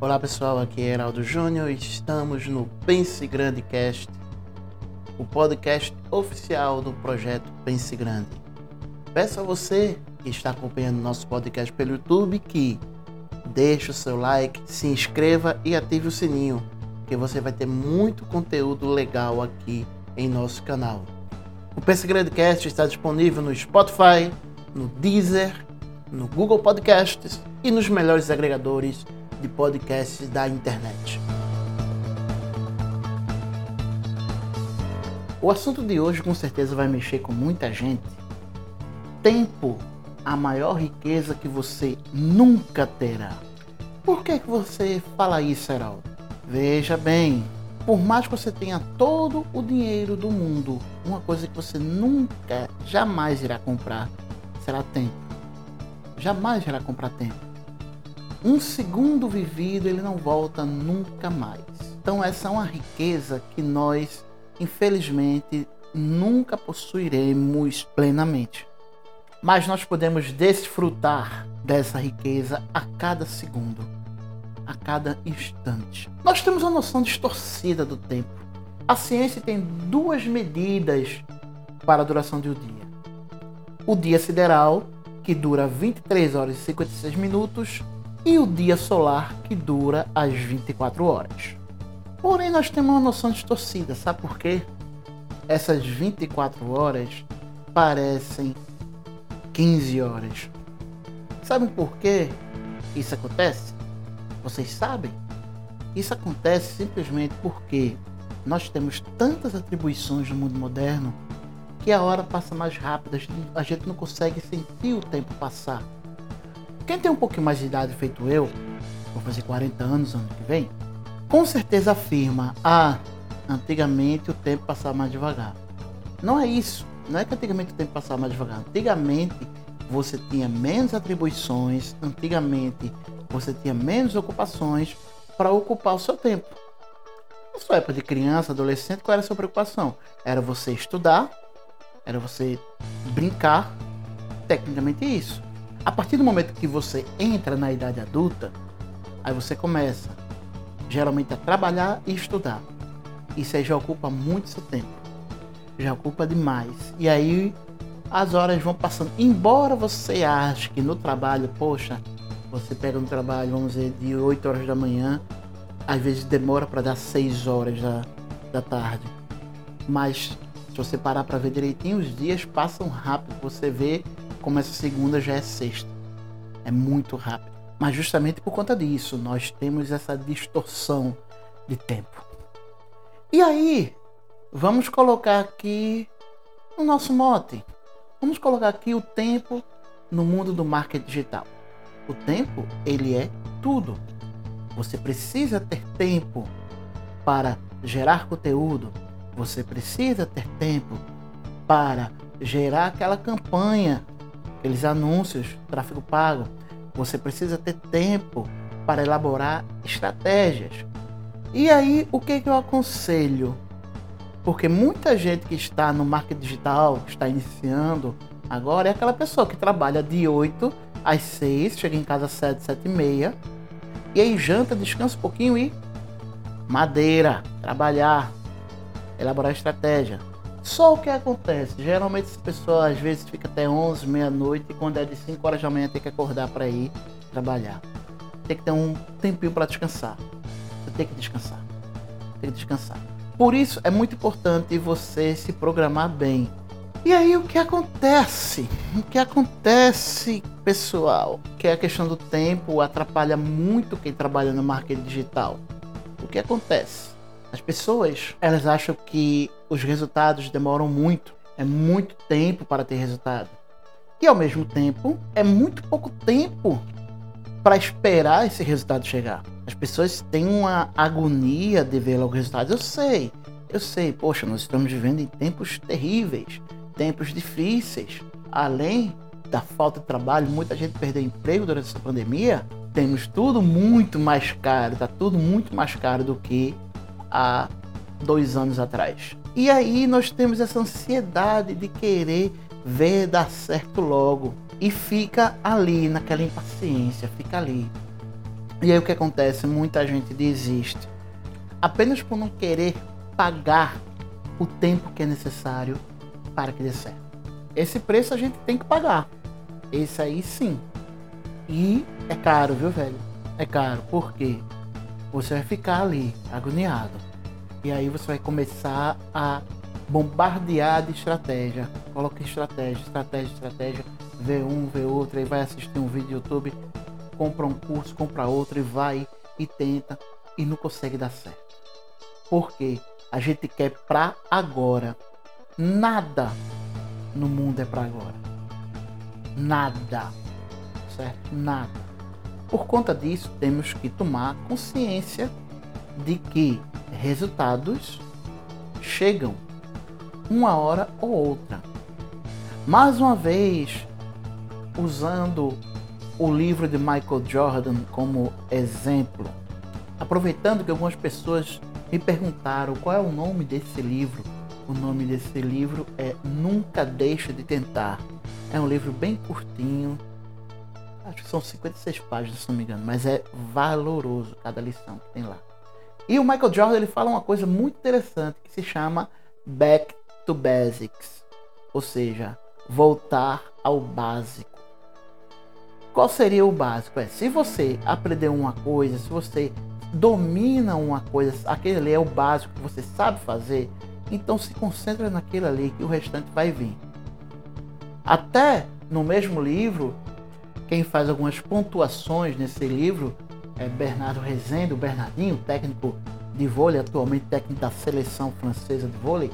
Olá pessoal, aqui é Heraldo Júnior e estamos no Pense Grande Cast, o podcast oficial do projeto Pense Grande. Peço a você que está acompanhando nosso podcast pelo YouTube que deixe o seu like, se inscreva e ative o sininho, que você vai ter muito conteúdo legal aqui em nosso canal. O Pense Grande Cast está disponível no Spotify, no Deezer, no Google Podcasts e nos melhores agregadores de podcasts da internet. O assunto de hoje com certeza vai mexer com muita gente. Tempo, a maior riqueza que você nunca terá. Por que, que você fala isso, Heraldo? Veja bem, por mais que você tenha todo o dinheiro do mundo, uma coisa que você nunca, jamais irá comprar será tempo. Jamais irá comprar tempo. Um segundo vivido ele não volta nunca mais. Então essa é uma riqueza que nós, infelizmente, nunca possuiremos plenamente. Mas nós podemos desfrutar dessa riqueza a cada segundo, a cada instante. Nós temos uma noção distorcida do tempo. A ciência tem duas medidas para a duração de um dia. O dia sideral, que dura 23 horas e 56 minutos, e o dia solar, que dura as 24 horas. Porém, nós temos uma noção distorcida, sabe por quê? Essas 24 horas parecem 15 horas. Sabem por que isso acontece? Vocês sabem? Isso acontece simplesmente porque nós temos tantas atribuições no mundo moderno que a hora passa mais rápida, a gente não consegue sentir o tempo passar. Quem tem um pouquinho mais de idade feito eu, vou fazer 40 anos ano que vem, com certeza afirma: ah, antigamente o tempo passava mais devagar. Não é isso. Não é que antigamente o tempo passava mais devagar. Antigamente você tinha menos atribuições, antigamente você tinha menos ocupações para ocupar o seu tempo. Na sua época de criança, adolescente, qual era a sua preocupação? Era você estudar, era você brincar, tecnicamente isso. A partir do momento que você entra na idade adulta, aí você começa geralmente a trabalhar e estudar. Isso aí já ocupa muito seu tempo. Já ocupa demais. E aí as horas vão passando. Embora você ache que no trabalho, poxa, você pega no trabalho, vamos dizer, de 8 horas da manhã, às vezes demora para dar 6 horas da, da tarde. Mas se você parar para ver direitinho, os dias passam rápido. Você vê como essa segunda já é sexta. É muito rápido. Mas justamente por conta disso, nós temos essa distorção de tempo. E aí, vamos colocar aqui o nosso mote. Vamos colocar aqui o tempo no mundo do marketing digital. O tempo, ele é tudo. Você precisa ter tempo para gerar conteúdo. Você precisa ter tempo para gerar aquela campanha aqueles anúncios, tráfego pago. Você precisa ter tempo para elaborar estratégias. E aí, o que, eu aconselho? Porque muita gente que está no marketing digital, que está iniciando agora, é aquela pessoa que trabalha de 8 às 6, chega em casa às 7, 7 e meia, e aí janta, descansa um pouquinho e madeira, trabalhar, elaborar estratégia. Só o que acontece? Geralmente essa pessoa às vezes fica até 11, meia-noite e quando é de 5 horas da manhã tem que acordar para ir trabalhar. Tem que ter um tempinho para descansar. Você tem que descansar. Tem que descansar. Por isso é muito importante você se programar bem. E aí o que acontece? O que acontece, pessoal? Que é a questão do tempo atrapalha muito quem trabalha no marketing digital. O que acontece? As pessoas, elas acham que os resultados demoram muito, é muito tempo para ter resultado. E ao mesmo tempo, é muito pouco tempo para esperar esse resultado chegar. As pessoas têm uma agonia de ver logo resultados. Eu sei, eu sei, poxa, nós estamos vivendo em tempos terríveis, tempos difíceis. Além da falta de trabalho, muita gente perdeu emprego durante essa pandemia. Temos tudo muito mais caro, está tudo muito mais caro do que há dois anos atrás. E aí nós temos essa ansiedade de querer ver dar certo logo. E fica ali naquela impaciência, fica ali. E aí o que acontece? Muita gente desiste apenas por não querer pagar o tempo que é necessário para que dê certo. Esse preço a gente tem que pagar. Esse aí sim. E é caro, viu, velho? É caro. Por quê? Você vai ficar ali, agoniado. E aí você vai começar a bombardear de estratégia. Coloca estratégia, estratégia, estratégia. Vê um, vê outro, aí vai assistir um vídeo do YouTube, compra um curso, compra outro e vai e tenta e não consegue dar certo. Por quê? A gente quer pra agora. Nada no mundo é para agora. Nada. Certo? Nada. Por conta disso, temos que tomar consciência de que resultados chegam uma hora ou outra. Mais uma vez, usando o livro de Michael Jordan como exemplo, aproveitando que algumas pessoas me perguntaram qual é o nome desse livro o nome desse livro é Nunca Deixe de Tentar. É um livro bem curtinho. Acho que são 56 páginas, se não me engano, mas é valoroso cada lição que tem lá. E o Michael Jordan ele fala uma coisa muito interessante que se chama Back to Basics, ou seja, voltar ao básico. Qual seria o básico? É, se você aprender uma coisa, se você domina uma coisa, aquele ali é o básico que você sabe fazer, então se concentra naquilo ali que o restante vai vir. Até no mesmo livro, quem faz algumas pontuações nesse livro é Bernardo Rezende, o Bernardinho, técnico de vôlei, atualmente técnico da seleção francesa de vôlei.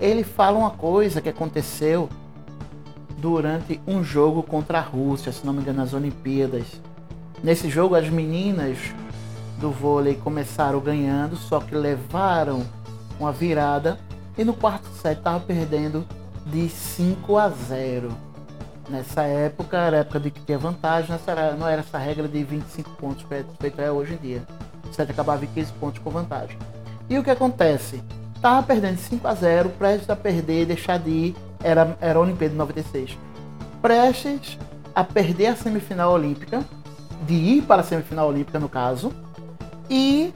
Ele fala uma coisa que aconteceu durante um jogo contra a Rússia, se não me engano, nas Olimpíadas. Nesse jogo, as meninas do vôlei começaram ganhando, só que levaram uma virada e no quarto set estava perdendo de 5 a 0. Nessa época era época de que tinha vantagem, nessa não era essa regra de 25 pontos feito é hoje em dia. O set acabava em 15 pontos com vantagem. E o que acontece? Tava perdendo 5 a 0, prestes a perder, deixar de ir, era, era a Olimpíada de 96. Prestes a perder a semifinal olímpica, de ir para a semifinal olímpica no caso, e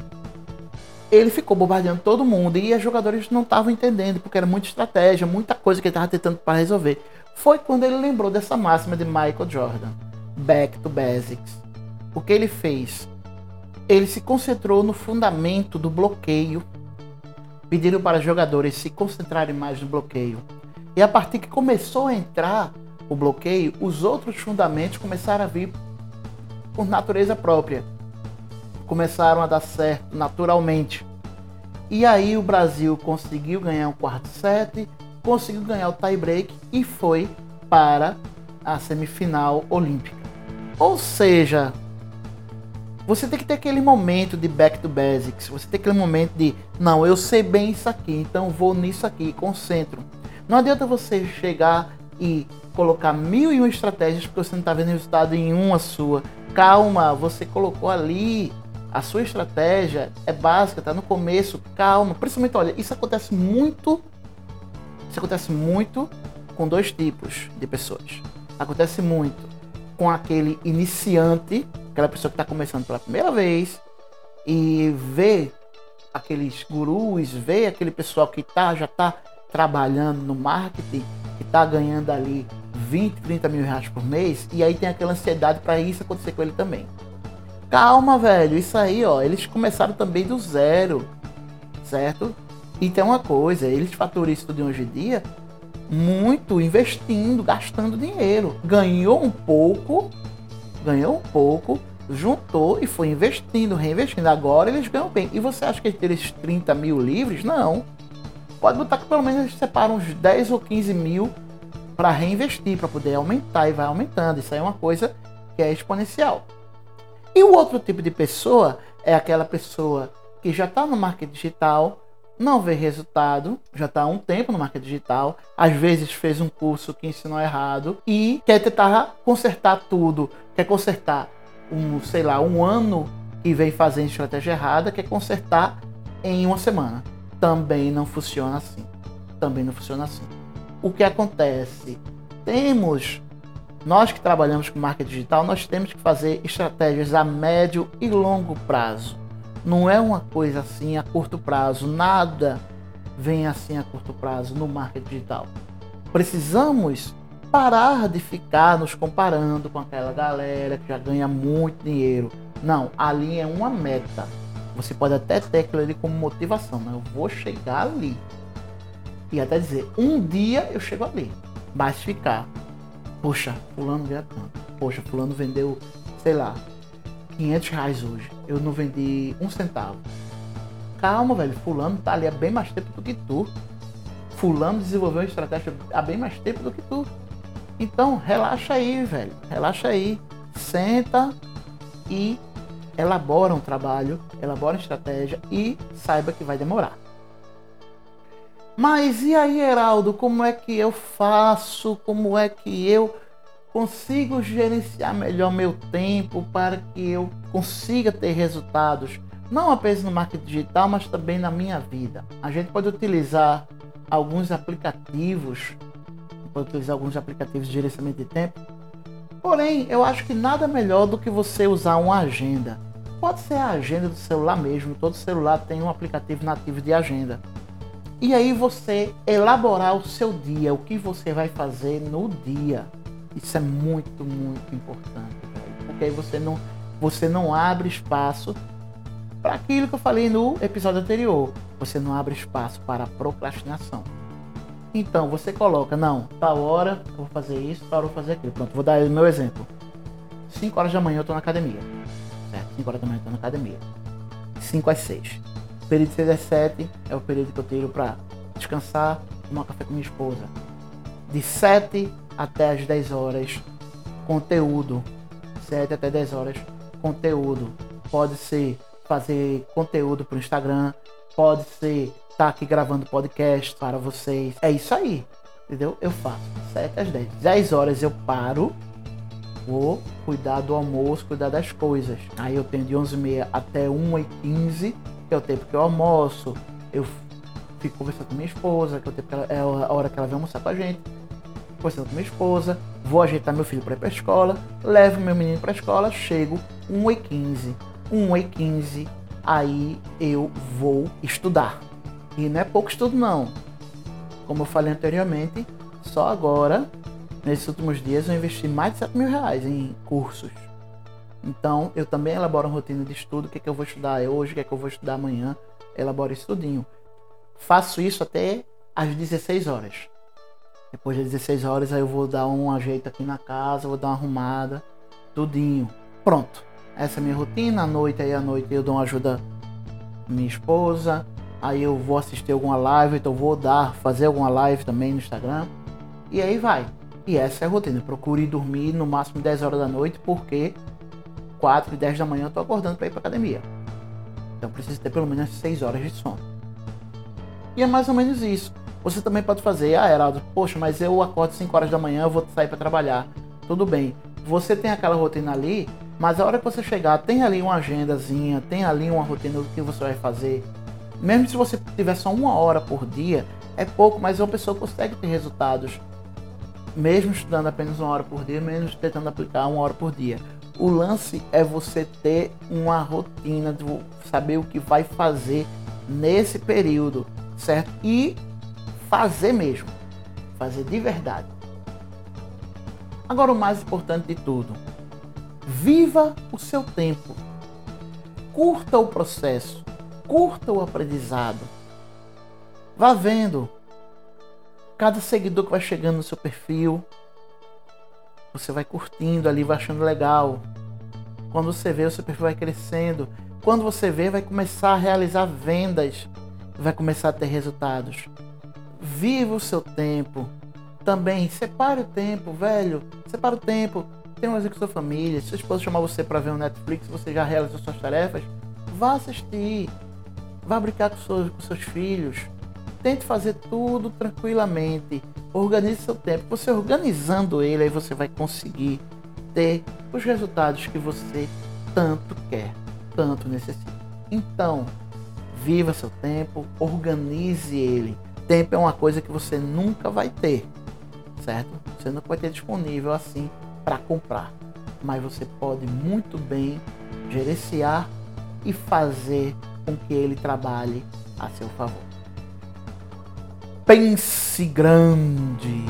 ele ficou bombardeando todo mundo e os jogadores não estavam entendendo, porque era muita estratégia, muita coisa que ele estava tentando para resolver. Foi quando ele lembrou dessa máxima de Michael Jordan, Back to Basics. O que ele fez? Ele se concentrou no fundamento do bloqueio, pedindo para os jogadores se concentrarem mais no bloqueio. E a partir que começou a entrar o bloqueio, os outros fundamentos começaram a vir por natureza própria começaram a dar certo naturalmente. E aí o Brasil conseguiu ganhar o quarto set, conseguiu ganhar o tie-break e foi para a semifinal olímpica. Ou seja, você tem que ter aquele momento de back to basics, você tem aquele momento de, não, eu sei bem isso aqui, então vou nisso aqui, concentro. Não adianta você chegar e colocar mil e uma estratégias porque você não está vendo resultado em uma sua. Calma, você colocou ali a sua estratégia é básica, tá no começo, calma. Principalmente, olha, isso acontece muito. Isso acontece muito com dois tipos de pessoas. Acontece muito com aquele iniciante, aquela pessoa que está começando pela primeira vez e vê aqueles gurus, vê aquele pessoal que tá, já está trabalhando no marketing, que está ganhando ali 20, 30 mil reais por mês, e aí tem aquela ansiedade para isso acontecer com ele também. Calma, velho. Isso aí, ó. Eles começaram também do zero. Certo? E tem uma coisa, eles faturam isso tudo hoje em dia muito investindo, gastando dinheiro. Ganhou um pouco, ganhou um pouco, juntou e foi investindo, reinvestindo. Agora eles ganham bem. E você acha que eles terem 30 mil livres? Não. Pode botar que pelo menos eles separam uns 10 ou 15 mil para reinvestir, para poder aumentar e vai aumentando. Isso aí é uma coisa que é exponencial. E o outro tipo de pessoa é aquela pessoa que já está no marketing digital, não vê resultado, já está há um tempo no marketing digital, às vezes fez um curso que ensinou errado e quer tentar consertar tudo, quer consertar um, sei lá, um ano que vem fazendo estratégia errada, quer consertar em uma semana. Também não funciona assim. Também não funciona assim. O que acontece? Temos Nós que trabalhamos com marketing digital, nós temos que fazer estratégias a médio e longo prazo. Não é uma coisa assim a curto prazo, nada vem assim a curto prazo no marketing digital. Precisamos parar de ficar nos comparando com aquela galera que já ganha muito dinheiro. Não, ali é uma meta. Você pode até ter aquilo ali como motivação, mas eu vou chegar ali. E até dizer, um dia eu chego ali. Mas ficar, poxa, fulano ganha tanto. Poxa, fulano vendeu, sei lá, 500 reais hoje. Eu não vendi um centavo. Calma, velho. Fulano tá ali há bem mais tempo do que tu. Fulano desenvolveu uma estratégia há bem mais tempo do que tu. Então, relaxa aí, velho. Relaxa aí. Senta e elabora um trabalho, elabora uma estratégia e saiba que vai demorar. Mas e aí, Heraldo, como é que eu faço? Como é que eu consigo gerenciar melhor meu tempo para que eu consiga ter resultados, não apenas no marketing digital, mas também na minha vida? A gente pode utilizar alguns aplicativos, pode utilizar alguns aplicativos de gerenciamento de tempo. Porém, eu acho que nada melhor do que você usar uma agenda. Pode ser a agenda do celular mesmo, todo celular tem um aplicativo nativo de agenda. E aí você elaborar o seu dia, o que você vai fazer no dia. Isso é muito, muito importante. Porque aí você não, você não abre espaço para aquilo que eu falei no episódio anterior. Você não abre espaço para procrastinação. Então você coloca, não, tal hora eu vou fazer isso, tal hora eu vou fazer aquilo. Pronto, vou dar o meu exemplo. 5 horas da manhã eu estou na academia. Certo? 5 horas da manhã eu estou na academia. 5 às 6. O período de 6 às 7 é o período que eu tiro para descansar, tomar café com minha esposa. De 7 até as 10 horas, conteúdo. 7 até 10 horas, conteúdo. Pode ser fazer conteúdo para o Instagram, pode ser estar tá aqui gravando podcast para vocês. É isso aí, entendeu? Eu faço 7 às 10. 10 horas eu paro, vou cuidar do almoço, cuidar das coisas. Aí eu tenho de 11h30 até 1h15, que é o tempo que eu almoço. Eu fico conversando com minha esposa, que é, o tempo que ela, é a hora que ela vem almoçar com a gente conversando com minha esposa, vou ajeitar meu filho para ir para a escola, levo meu menino para a escola, chego 1h15. 1h15, aí eu vou estudar. E não é pouco estudo não. Como eu falei anteriormente, só agora, nesses últimos dias, eu investi mais de 7 mil reais em cursos. Então, eu também elaboro uma rotina de estudo, o que, é que eu vou estudar hoje, o que, é que eu vou estudar amanhã, elaboro estudinho. Faço isso até às 16 horas. Depois das 16 horas aí eu vou dar um ajeito aqui na casa, vou dar uma arrumada, tudinho. Pronto. Essa é a minha rotina. À noite aí à noite eu dou uma ajuda minha esposa. Aí eu vou assistir alguma live, então vou dar, fazer alguma live também no Instagram. E aí vai. E essa é a rotina. Procure dormir no máximo 10 horas da noite, porque 4 e 10 da manhã eu tô acordando para ir pra academia. Então preciso ter pelo menos 6 horas de sono. E é mais ou menos isso. Você também pode fazer, ah, Heraldo, poxa, mas eu acordo 5 horas da manhã, eu vou sair para trabalhar. Tudo bem. Você tem aquela rotina ali, mas a hora que você chegar, tem ali uma agendazinha, tem ali uma rotina do que você vai fazer. Mesmo se você tiver só uma hora por dia, é pouco, mas uma pessoa consegue ter resultados. Mesmo estudando apenas uma hora por dia, menos tentando aplicar uma hora por dia. O lance é você ter uma rotina, saber o que vai fazer nesse período, certo? E fazer mesmo, fazer de verdade. Agora, o mais importante de tudo, viva o seu tempo, curta o processo, curta o aprendizado. Vá vendo cada seguidor que vai chegando no seu perfil, você vai curtindo ali, vai achando legal. Quando você vê, o seu perfil vai crescendo. Quando você vê, vai começar a realizar vendas, vai começar a ter resultados. Viva o seu tempo. Também separe o tempo, velho. Separe o tempo. Tem uma com sua família. Se sua esposa chamar você para ver um Netflix, você já realizou suas tarefas, vá assistir. Vá brincar com seus, com seus filhos. Tente fazer tudo tranquilamente. Organize seu tempo. Você organizando ele, aí você vai conseguir ter os resultados que você tanto quer, tanto necessita. Então, viva seu tempo, organize ele. Tempo é uma coisa que você nunca vai ter, certo? Você nunca vai ter disponível assim para comprar, mas você pode muito bem gerenciar e fazer com que ele trabalhe a seu favor. Pense grande.